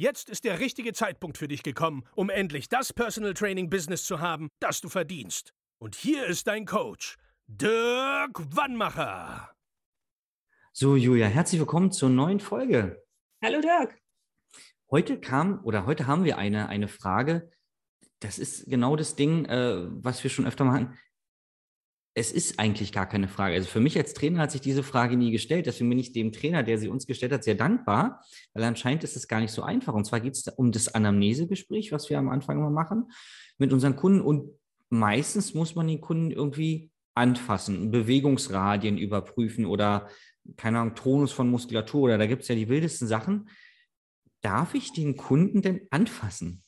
Jetzt ist der richtige Zeitpunkt für dich gekommen, um endlich das Personal Training Business zu haben, das du verdienst. Und hier ist dein Coach, Dirk Wannmacher. So, Julia, herzlich willkommen zur neuen Folge. Hallo, Dirk. Heute kam oder heute haben wir eine, eine Frage. Das ist genau das Ding, äh, was wir schon öfter mal hatten es ist eigentlich gar keine Frage. Also für mich als Trainer hat sich diese Frage nie gestellt. Deswegen bin ich dem Trainer, der sie uns gestellt hat, sehr dankbar, weil anscheinend ist es gar nicht so einfach. Und zwar geht es um das Anamnesegespräch, was wir am Anfang immer machen mit unseren Kunden. Und meistens muss man den Kunden irgendwie anfassen, Bewegungsradien überprüfen oder, keine Ahnung, Tonus von Muskulatur oder da gibt es ja die wildesten Sachen. Darf ich den Kunden denn anfassen?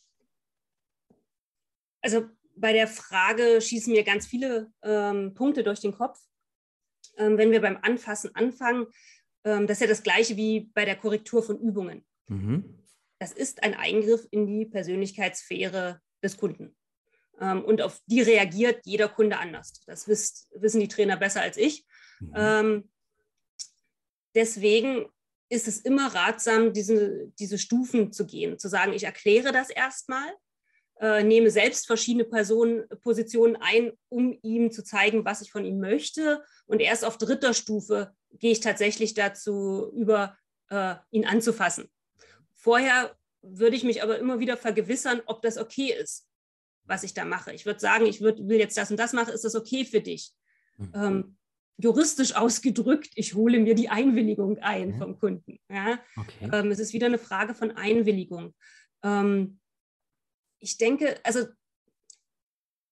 Also bei der Frage schießen mir ganz viele ähm, Punkte durch den Kopf. Ähm, wenn wir beim Anfassen anfangen, ähm, das ist ja das gleiche wie bei der Korrektur von Übungen. Mhm. Das ist ein Eingriff in die Persönlichkeitssphäre des Kunden. Ähm, und auf die reagiert jeder Kunde anders. Das wisst, wissen die Trainer besser als ich. Mhm. Ähm, deswegen ist es immer ratsam, diese, diese Stufen zu gehen, zu sagen, ich erkläre das erstmal äh, nehme selbst verschiedene Personen, Positionen ein, um ihm zu zeigen, was ich von ihm möchte. Und erst auf dritter Stufe gehe ich tatsächlich dazu über, äh, ihn anzufassen. Vorher würde ich mich aber immer wieder vergewissern, ob das okay ist, was ich da mache. Ich würde sagen, ich würd, will jetzt das und das machen, ist das okay für dich? Mhm. Ähm, juristisch ausgedrückt, ich hole mir die Einwilligung ein mhm. vom Kunden. Ja? Okay. Ähm, es ist wieder eine Frage von Einwilligung. Ähm, ich denke, also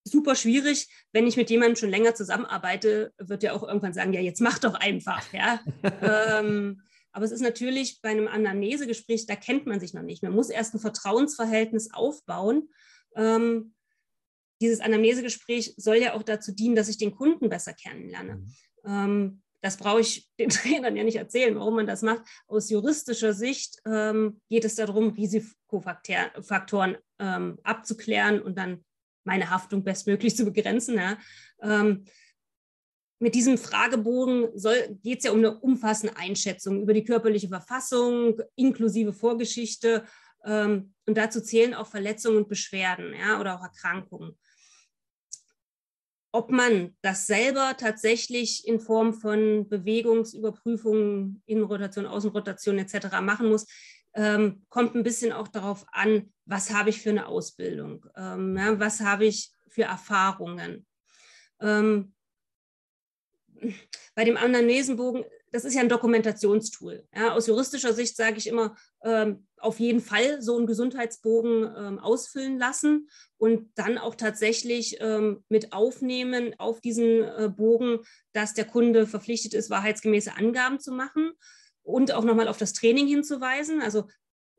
super schwierig, wenn ich mit jemandem schon länger zusammenarbeite, wird er auch irgendwann sagen, ja, jetzt mach doch einfach, ja. ähm, aber es ist natürlich bei einem Anamnesegespräch, da kennt man sich noch nicht. Man muss erst ein Vertrauensverhältnis aufbauen. Ähm, dieses Anamnesegespräch soll ja auch dazu dienen, dass ich den Kunden besser kennenlerne. Mhm. Ähm, das brauche ich den Trainern ja nicht erzählen, warum man das macht. Aus juristischer Sicht ähm, geht es darum, Risikofaktoren ähm, abzuklären und dann meine Haftung bestmöglich zu begrenzen. Ja. Ähm, mit diesem Fragebogen geht es ja um eine umfassende Einschätzung über die körperliche Verfassung, inklusive Vorgeschichte. Ähm, und dazu zählen auch Verletzungen und Beschwerden ja, oder auch Erkrankungen ob man das selber tatsächlich in Form von Bewegungsüberprüfungen, Innenrotation, Außenrotation etc. machen muss, ähm, kommt ein bisschen auch darauf an, was habe ich für eine Ausbildung, ähm, ja, was habe ich für Erfahrungen. Ähm, bei dem Anamnesenbogen das ist ja ein Dokumentationstool. Ja, aus juristischer Sicht sage ich immer, ähm, auf jeden Fall so einen Gesundheitsbogen ähm, ausfüllen lassen und dann auch tatsächlich ähm, mit aufnehmen auf diesen äh, Bogen, dass der Kunde verpflichtet ist, wahrheitsgemäße Angaben zu machen und auch nochmal auf das Training hinzuweisen. Also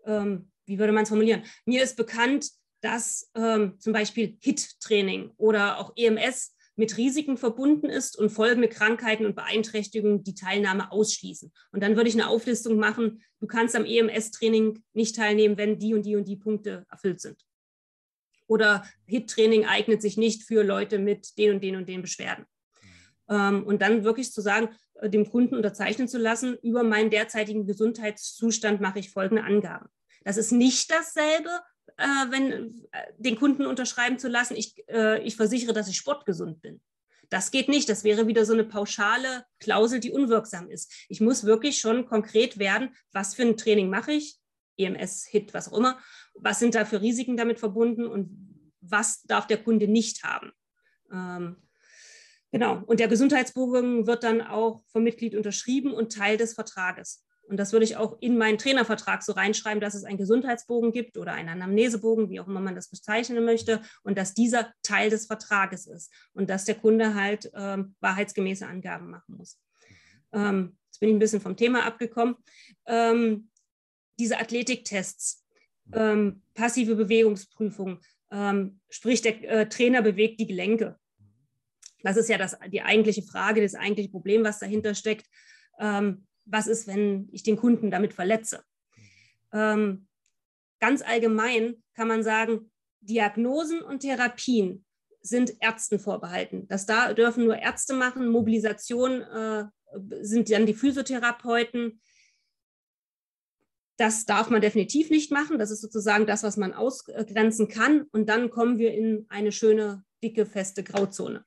ähm, wie würde man es formulieren? Mir ist bekannt, dass ähm, zum Beispiel HIT-Training oder auch EMS mit Risiken verbunden ist und folgende Krankheiten und Beeinträchtigungen die Teilnahme ausschließen. Und dann würde ich eine Auflistung machen, du kannst am EMS-Training nicht teilnehmen, wenn die und die und die Punkte erfüllt sind. Oder HIT-Training eignet sich nicht für Leute mit den und den und den Beschwerden. Ähm, und dann wirklich zu sagen, äh, dem Kunden unterzeichnen zu lassen, über meinen derzeitigen Gesundheitszustand mache ich folgende Angaben. Das ist nicht dasselbe, äh, wenn äh, den Kunden unterschreiben zu lassen, ich, äh, ich versichere, dass ich sportgesund bin. Das geht nicht. Das wäre wieder so eine pauschale Klausel, die unwirksam ist. Ich muss wirklich schon konkret werden, was für ein Training mache ich, EMS, HIT, was auch immer, was sind da für Risiken damit verbunden und was darf der Kunde nicht haben. Ähm, genau. Und der Gesundheitsbogen wird dann auch vom Mitglied unterschrieben und Teil des Vertrages. Und das würde ich auch in meinen Trainervertrag so reinschreiben, dass es einen Gesundheitsbogen gibt oder einen Anamnesebogen, wie auch immer man das bezeichnen möchte, und dass dieser Teil des Vertrages ist und dass der Kunde halt ähm, wahrheitsgemäße Angaben machen muss. Ähm, jetzt bin ich ein bisschen vom Thema abgekommen. Ähm, diese Athletiktests, ähm, passive Bewegungsprüfung, ähm, sprich der äh, Trainer bewegt die Gelenke. Das ist ja das, die eigentliche Frage, das eigentliche Problem, was dahinter steckt. Ähm, was ist, wenn ich den Kunden damit verletze? Ähm, ganz allgemein kann man sagen, Diagnosen und Therapien sind Ärzten vorbehalten. Das da dürfen nur Ärzte machen. Mobilisation äh, sind dann die Physiotherapeuten. Das darf man definitiv nicht machen. Das ist sozusagen das, was man ausgrenzen kann. Und dann kommen wir in eine schöne, dicke, feste Grauzone.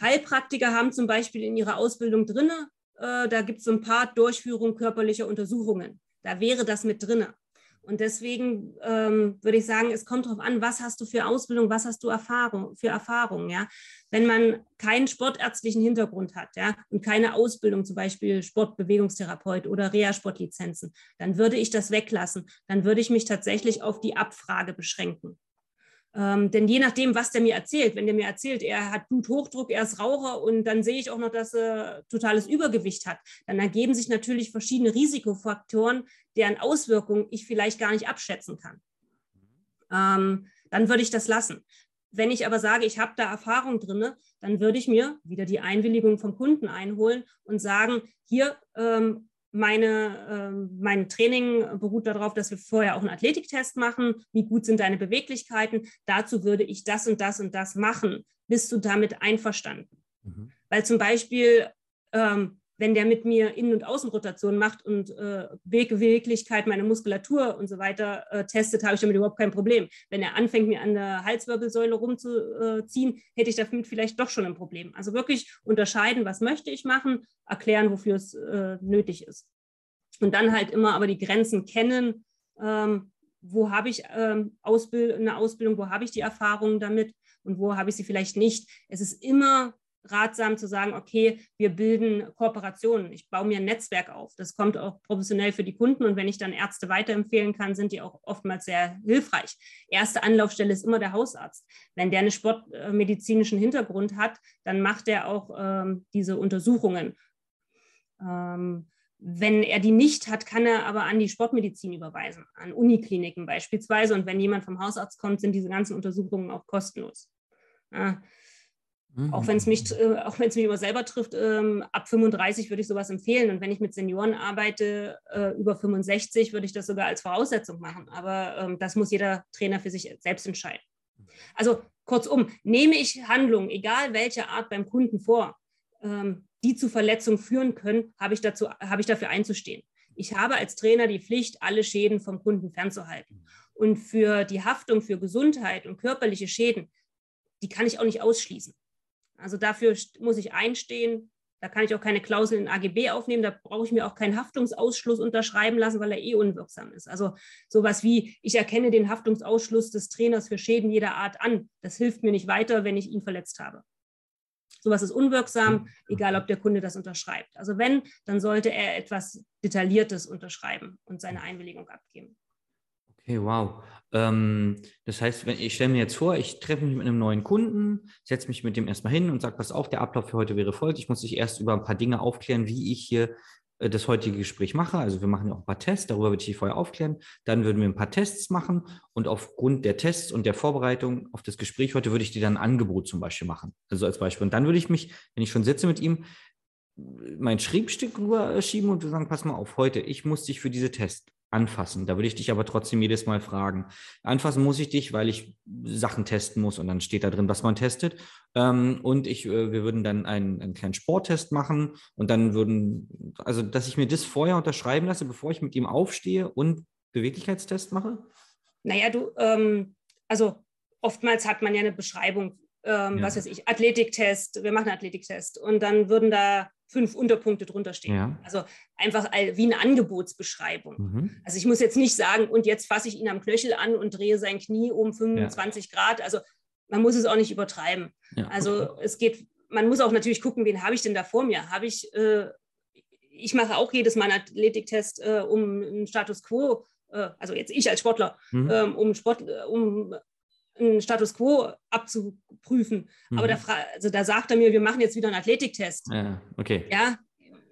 Heilpraktiker haben zum Beispiel in ihrer Ausbildung drinne, äh, da gibt es so ein paar Durchführung körperlicher Untersuchungen. Da wäre das mit drinne. Und deswegen ähm, würde ich sagen, es kommt darauf an, was hast du für Ausbildung, was hast du Erfahrung, für Erfahrung, ja. Wenn man keinen sportärztlichen Hintergrund hat, ja, und keine Ausbildung, zum Beispiel Sportbewegungstherapeut oder Reha-Sportlizenzen, dann würde ich das weglassen. Dann würde ich mich tatsächlich auf die Abfrage beschränken. Ähm, denn je nachdem, was der mir erzählt, wenn der mir erzählt, er hat Bluthochdruck, er ist Raucher und dann sehe ich auch noch, dass er totales Übergewicht hat, dann ergeben sich natürlich verschiedene Risikofaktoren, deren Auswirkungen ich vielleicht gar nicht abschätzen kann. Ähm, dann würde ich das lassen. Wenn ich aber sage, ich habe da Erfahrung drin, dann würde ich mir wieder die Einwilligung vom Kunden einholen und sagen, hier ähm, meine, äh, mein Training beruht darauf, dass wir vorher auch einen Athletiktest machen. Wie gut sind deine Beweglichkeiten? Dazu würde ich das und das und das machen. Bist du damit einverstanden? Mhm. Weil zum Beispiel, ähm, wenn der mit mir Innen- und Außenrotation macht und äh, Beweglichkeit, meine Muskulatur und so weiter äh, testet, habe ich damit überhaupt kein Problem. Wenn er anfängt, mir an der Halswirbelsäule rumzuziehen, hätte ich damit vielleicht doch schon ein Problem. Also wirklich unterscheiden, was möchte ich machen, erklären, wofür es äh, nötig ist. Und dann halt immer aber die Grenzen kennen. Ähm, wo habe ich ähm, Ausbild eine Ausbildung, wo habe ich die Erfahrungen damit und wo habe ich sie vielleicht nicht. Es ist immer ratsam zu sagen, okay, wir bilden Kooperationen. Ich baue mir ein Netzwerk auf. Das kommt auch professionell für die Kunden. Und wenn ich dann Ärzte weiterempfehlen kann, sind die auch oftmals sehr hilfreich. Erste Anlaufstelle ist immer der Hausarzt. Wenn der einen sportmedizinischen Hintergrund hat, dann macht er auch ähm, diese Untersuchungen. Ähm, wenn er die nicht hat, kann er aber an die Sportmedizin überweisen, an Unikliniken beispielsweise. Und wenn jemand vom Hausarzt kommt, sind diese ganzen Untersuchungen auch kostenlos. Ja. Mhm. Auch wenn es mich, äh, auch wenn es mich immer selber trifft, ähm, ab 35 würde ich sowas empfehlen. Und wenn ich mit Senioren arbeite, äh, über 65, würde ich das sogar als Voraussetzung machen. Aber ähm, das muss jeder Trainer für sich selbst entscheiden. Also kurzum, nehme ich Handlungen, egal welche Art beim Kunden vor, ähm, die zu Verletzungen führen können, habe ich, dazu, habe ich dafür einzustehen. Ich habe als Trainer die Pflicht, alle Schäden vom Kunden fernzuhalten. Und für die Haftung für Gesundheit und körperliche Schäden, die kann ich auch nicht ausschließen. Also dafür muss ich einstehen. Da kann ich auch keine Klausel in AGB aufnehmen. Da brauche ich mir auch keinen Haftungsausschluss unterschreiben lassen, weil er eh unwirksam ist. Also sowas wie, ich erkenne den Haftungsausschluss des Trainers für Schäden jeder Art an. Das hilft mir nicht weiter, wenn ich ihn verletzt habe. Sowas ist unwirksam, egal ob der Kunde das unterschreibt. Also wenn, dann sollte er etwas Detailliertes unterschreiben und seine Einwilligung abgeben. Okay, wow. Ähm, das heißt, wenn ich stelle mir jetzt vor, ich treffe mich mit einem neuen Kunden, setze mich mit dem erstmal hin und sage, pass auf, der Ablauf für heute wäre folgt. Ich muss dich erst über ein paar Dinge aufklären, wie ich hier äh, das heutige Gespräch mache. Also wir machen ja auch ein paar Tests, darüber würde ich dich vorher aufklären. Dann würden wir ein paar Tests machen und aufgrund der Tests und der Vorbereitung auf das Gespräch heute würde ich dir dann ein Angebot zum Beispiel machen. Also als Beispiel. Und dann würde ich mich, wenn ich schon sitze mit ihm, mein Schriebstück rüberschieben und sagen, pass mal auf, heute, ich muss dich für diese Tests anfassen. Da würde ich dich aber trotzdem jedes Mal fragen. Anfassen muss ich dich, weil ich Sachen testen muss und dann steht da drin, was man testet. Ähm, und ich, äh, wir würden dann einen, einen kleinen Sporttest machen und dann würden, also dass ich mir das vorher unterschreiben lasse, bevor ich mit ihm aufstehe und Beweglichkeitstest mache? Naja, du, ähm, also oftmals hat man ja eine Beschreibung, ähm, ja. was weiß ich, Athletiktest, wir machen einen Athletiktest und dann würden da fünf Unterpunkte drunter stehen. Ja. Also einfach wie eine Angebotsbeschreibung. Mhm. Also ich muss jetzt nicht sagen, und jetzt fasse ich ihn am Knöchel an und drehe sein Knie um 25 ja. Grad. Also man muss es auch nicht übertreiben. Ja, also es geht, man muss auch natürlich gucken, wen habe ich denn da vor mir? Habe ich, äh, ich mache auch jedes Mal einen Athletiktest, äh, um einen Status quo, äh, also jetzt ich als Sportler, mhm. ähm, um, Sport, äh, um einen Status quo abzuprüfen. Mhm. Aber da, also da sagt er mir, wir machen jetzt wieder einen Athletiktest. Ja, okay. Ja,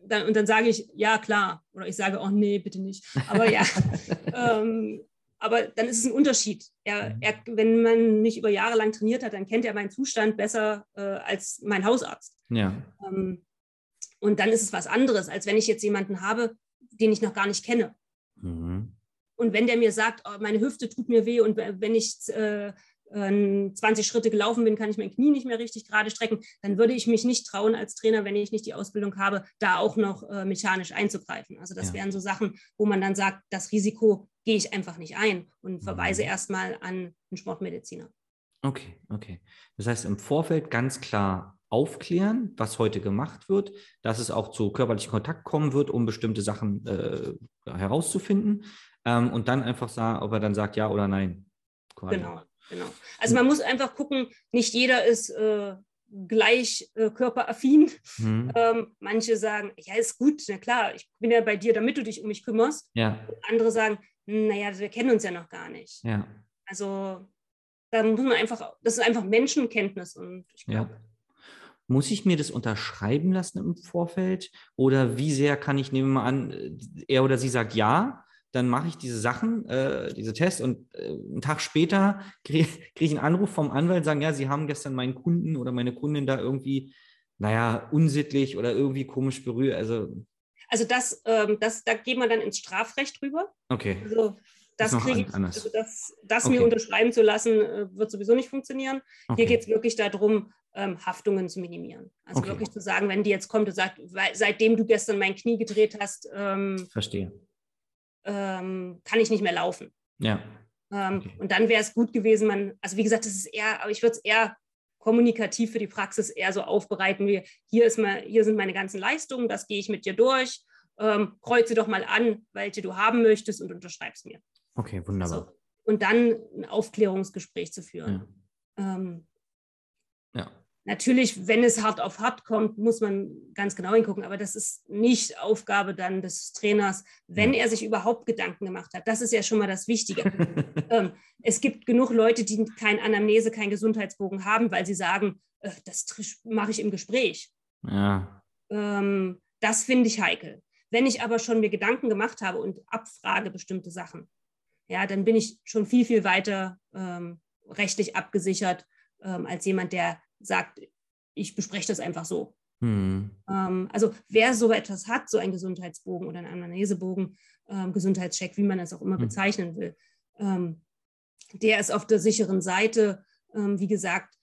dann, und dann sage ich, ja, klar. Oder ich sage, oh nee, bitte nicht. Aber ja, ähm, aber dann ist es ein Unterschied. Er, mhm. er, wenn man nicht über Jahre lang trainiert hat, dann kennt er meinen Zustand besser äh, als mein Hausarzt. Ja. Ähm, und dann ist es was anderes, als wenn ich jetzt jemanden habe, den ich noch gar nicht kenne. Mhm. Und wenn der mir sagt, oh, meine Hüfte tut mir weh und wenn ich äh, 20 Schritte gelaufen bin, kann ich mein Knie nicht mehr richtig gerade strecken, dann würde ich mich nicht trauen als Trainer, wenn ich nicht die Ausbildung habe, da auch noch äh, mechanisch einzugreifen. Also das ja. wären so Sachen, wo man dann sagt, das Risiko gehe ich einfach nicht ein und verweise mhm. erstmal an einen Sportmediziner. Okay, okay. Das heißt, im Vorfeld ganz klar aufklären, was heute gemacht wird, dass es auch zu körperlichem Kontakt kommen wird, um bestimmte Sachen äh, herauszufinden. Ähm, und dann einfach sagen, ob er dann sagt ja oder nein. Quasi. Genau, genau. Also man muss einfach gucken, nicht jeder ist äh, gleich äh, körperaffin. Mhm. Ähm, manche sagen, ja, ist gut, na klar, ich bin ja bei dir, damit du dich um mich kümmerst. Ja. andere sagen, naja, wir kennen uns ja noch gar nicht. Ja. Also da muss man einfach, das ist einfach Menschenkenntnis und ich glaube, ja. Muss ich mir das unterschreiben lassen im Vorfeld? Oder wie sehr kann ich, nehmen wir mal an, er oder sie sagt ja, dann mache ich diese Sachen, äh, diese Tests und äh, einen Tag später kriege krieg ich einen Anruf vom Anwalt sagen, ja, Sie haben gestern meinen Kunden oder meine Kundin da irgendwie, naja, unsittlich oder irgendwie komisch berührt. Also, also das, ähm, das, da geht man dann ins Strafrecht rüber. Okay. Also das kriege ich, also das, das okay. mir unterschreiben zu lassen, äh, wird sowieso nicht funktionieren. Okay. Hier geht es wirklich darum, ähm, Haftungen zu minimieren. Also okay. wirklich zu sagen, wenn die jetzt kommt und sagt, weil, seitdem du gestern mein Knie gedreht hast, ähm, verstehe, ähm, kann ich nicht mehr laufen. Ja. Ähm, okay. Und dann wäre es gut gewesen, man, also wie gesagt, das ist eher, aber ich würde es eher kommunikativ für die Praxis eher so aufbereiten wie hier ist mal, hier sind meine ganzen Leistungen, das gehe ich mit dir durch. Ähm, kreuze doch mal an, welche du haben möchtest und unterschreibst mir. Okay, wunderbar. Also, und dann ein Aufklärungsgespräch zu führen. Ja. Ähm, ja. Natürlich, wenn es hart auf hart kommt, muss man ganz genau hingucken, aber das ist nicht Aufgabe dann des Trainers, wenn er sich überhaupt Gedanken gemacht hat. Das ist ja schon mal das Wichtige. ähm, es gibt genug Leute, die kein Anamnese, kein Gesundheitsbogen haben, weil sie sagen, äh, das mache ich im Gespräch. Ja. Ähm, das finde ich heikel. Wenn ich aber schon mir Gedanken gemacht habe und abfrage bestimmte Sachen, ja, dann bin ich schon viel, viel weiter ähm, rechtlich abgesichert ähm, als jemand, der sagt, ich bespreche das einfach so. Hm. Ähm, also wer so etwas hat, so ein Gesundheitsbogen oder einen Anamnesebogen, ähm, Gesundheitscheck, wie man es auch immer hm. bezeichnen will, ähm, der ist auf der sicheren Seite. Ähm, wie gesagt,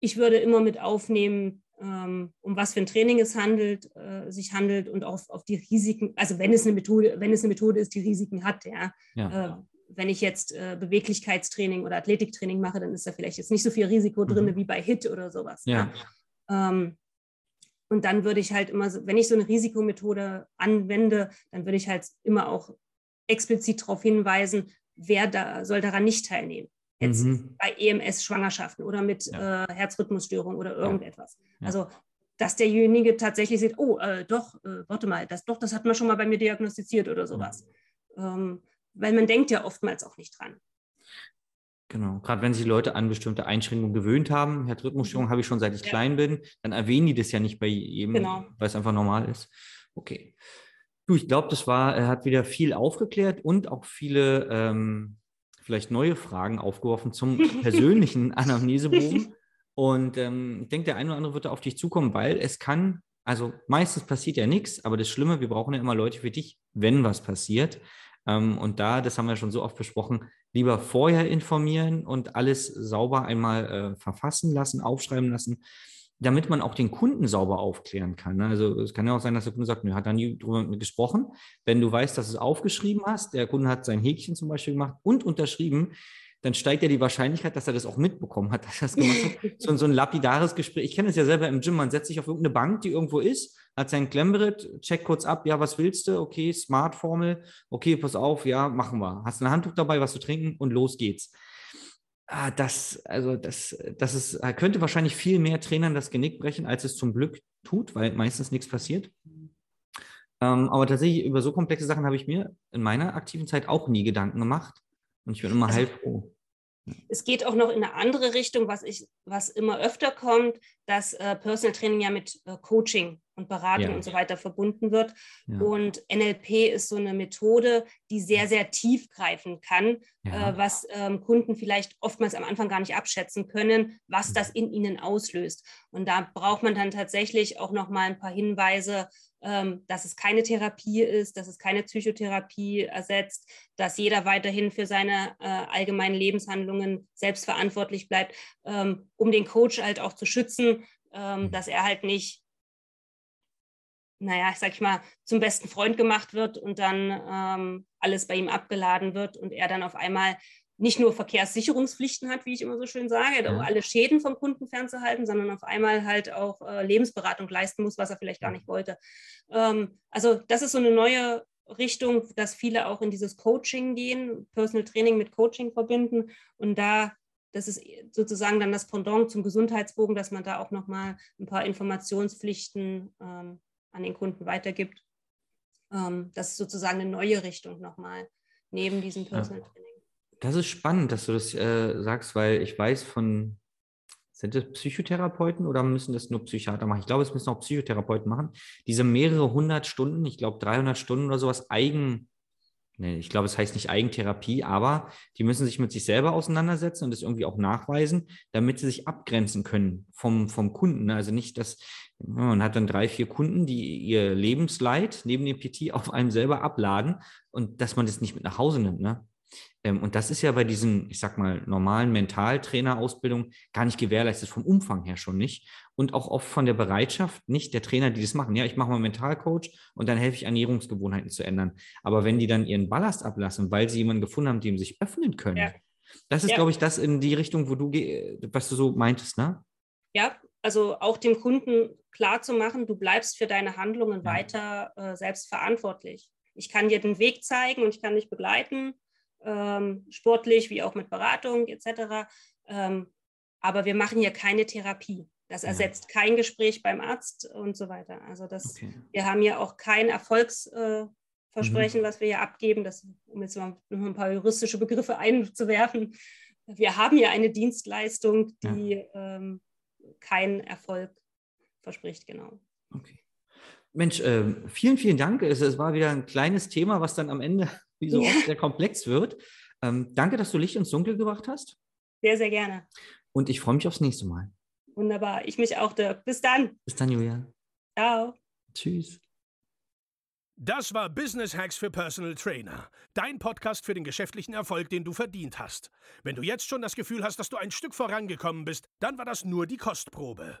ich würde immer mit aufnehmen, ähm, um was für ein Training es handelt, äh, sich handelt und auf, auf die Risiken, also wenn es eine Methode, wenn es eine Methode ist, die Risiken hat, ja. ja. Äh, wenn ich jetzt äh, Beweglichkeitstraining oder Athletiktraining mache, dann ist da vielleicht jetzt nicht so viel Risiko drin mhm. wie bei HIT oder sowas. Ja. ja. Ähm, und dann würde ich halt immer, wenn ich so eine Risikomethode anwende, dann würde ich halt immer auch explizit darauf hinweisen, wer da soll daran nicht teilnehmen. Jetzt mhm. bei EMS-Schwangerschaften oder mit ja. äh, Herzrhythmusstörung oder irgendetwas. Ja. Also dass derjenige tatsächlich sieht, oh, äh, doch, äh, warte mal, das doch, das hat man schon mal bei mir diagnostiziert oder sowas. Ähm, weil man denkt ja oftmals auch nicht dran. Genau, gerade wenn sich Leute an bestimmte Einschränkungen gewöhnt haben, Herzrhythmusstörung mhm. habe ich schon seit ich ja. klein bin, dann erwähnen die das ja nicht bei jedem, genau. weil es einfach normal ist. Okay. Du, ich glaube, das war, er hat wieder viel aufgeklärt und auch viele ähm, vielleicht neue Fragen aufgeworfen zum persönlichen Anamnesebogen. Und ähm, ich denke, der eine oder andere wird da auf dich zukommen, weil es kann, also meistens passiert ja nichts, aber das Schlimme, wir brauchen ja immer Leute für dich, wenn was passiert. Ähm, und da, das haben wir schon so oft besprochen, lieber vorher informieren und alles sauber einmal äh, verfassen lassen, aufschreiben lassen, damit man auch den Kunden sauber aufklären kann. Ne? Also es kann ja auch sein, dass der Kunde sagt, er hat da nie drüber gesprochen. Wenn du weißt, dass du es aufgeschrieben hast, der Kunde hat sein Häkchen zum Beispiel gemacht und unterschrieben, dann steigt ja die Wahrscheinlichkeit, dass er das auch mitbekommen hat, dass er das gemacht hat. So, so ein lapidares Gespräch. Ich kenne es ja selber im Gym, man setzt sich auf irgendeine Bank, die irgendwo ist, hat sein Klemmberitt, checkt kurz ab, ja, was willst du? Okay, Smart-Formel, okay, pass auf, ja, machen wir. Hast ein Handtuch dabei, was zu trinken und los geht's. Ah, das, also das, das ist, könnte wahrscheinlich viel mehr Trainern das Genick brechen, als es zum Glück tut, weil meistens nichts passiert. Ähm, aber tatsächlich über so komplexe Sachen habe ich mir in meiner aktiven Zeit auch nie Gedanken gemacht. Und ich bin immer also, froh. Es geht auch noch in eine andere Richtung, was, ich, was immer öfter kommt, dass äh, Personal Training ja mit äh, Coaching und Beratung ja. und so weiter verbunden wird. Ja. Und NLP ist so eine Methode, die sehr, sehr tief greifen kann, ja. äh, was ähm, Kunden vielleicht oftmals am Anfang gar nicht abschätzen können, was das in ihnen auslöst. Und da braucht man dann tatsächlich auch noch mal ein paar Hinweise, ähm, dass es keine Therapie ist, dass es keine Psychotherapie ersetzt, dass jeder weiterhin für seine äh, allgemeinen Lebenshandlungen selbst verantwortlich bleibt, ähm, um den Coach halt auch zu schützen, ähm, dass er halt nicht naja, sag ich mal, zum besten Freund gemacht wird und dann ähm, alles bei ihm abgeladen wird und er dann auf einmal nicht nur Verkehrssicherungspflichten hat, wie ich immer so schön sage, ja. um alle Schäden vom Kunden fernzuhalten, sondern auf einmal halt auch äh, Lebensberatung leisten muss, was er vielleicht gar nicht wollte. Ähm, also das ist so eine neue Richtung, dass viele auch in dieses Coaching gehen, Personal Training mit Coaching verbinden und da das ist sozusagen dann das Pendant zum Gesundheitsbogen, dass man da auch nochmal ein paar Informationspflichten ähm, an den Kunden weitergibt. Ähm, das ist sozusagen eine neue Richtung nochmal neben diesem Personal Training. Das ist spannend, dass du das äh, sagst, weil ich weiß von, sind das Psychotherapeuten oder müssen das nur Psychiater machen? Ich glaube, es müssen auch Psychotherapeuten machen. Diese mehrere hundert Stunden, ich glaube 300 Stunden oder sowas, eigen, nee, ich glaube, es heißt nicht Eigentherapie, aber die müssen sich mit sich selber auseinandersetzen und das irgendwie auch nachweisen, damit sie sich abgrenzen können vom, vom Kunden. Also nicht, dass man hat dann drei, vier Kunden, die ihr Lebensleid neben dem PT auf einem selber abladen und dass man das nicht mit nach Hause nimmt. Ne? Ähm, und das ist ja bei diesen, ich sag mal, normalen Mentaltrainerausbildungen gar nicht gewährleistet, vom Umfang her schon nicht. Und auch oft von der Bereitschaft nicht der Trainer, die das machen. Ja, ich mache mal Mentalcoach und dann helfe ich, Ernährungsgewohnheiten zu ändern. Aber wenn die dann ihren Ballast ablassen, weil sie jemanden gefunden haben, dem sich öffnen können, ja. das ist, ja. glaube ich, das in die Richtung, wo du, was du so meintest, ne? Ja, also auch dem Kunden klar zu machen, du bleibst für deine Handlungen ja. weiter äh, selbst verantwortlich. Ich kann dir den Weg zeigen und ich kann dich begleiten, ähm, sportlich wie auch mit Beratung etc. Ähm, aber wir machen hier keine Therapie. Das ersetzt ja. kein Gespräch beim Arzt und so weiter. Also das, okay. wir haben ja auch kein Erfolgsversprechen, äh, mhm. was wir hier abgeben, das, um jetzt mal noch ein paar juristische Begriffe einzuwerfen. Wir haben ja eine Dienstleistung, die ja. ähm, keinen Erfolg verspricht, genau. Okay. Mensch, äh, vielen, vielen Dank. Es, es, war wieder ein kleines Thema, was dann am Ende, wie so ja. oft, sehr komplex wird. Ähm, danke, dass du Licht ins Dunkel gebracht hast. Sehr, sehr gerne. Und ich freue mich aufs nächste Mal. Wunderbar. Ich mich auch, Dirk. Bis dann. Bis dann, Julia. Ciao. Tschüss. Das war Business Hacks für Personal Trainer. Dein Podcast für den geschäftlichen Erfolg, den du verdient hast. Wenn du jetzt schon das Gefühl hast, dass du ein Stück vorangekommen bist, dann war das nur die Kostprobe.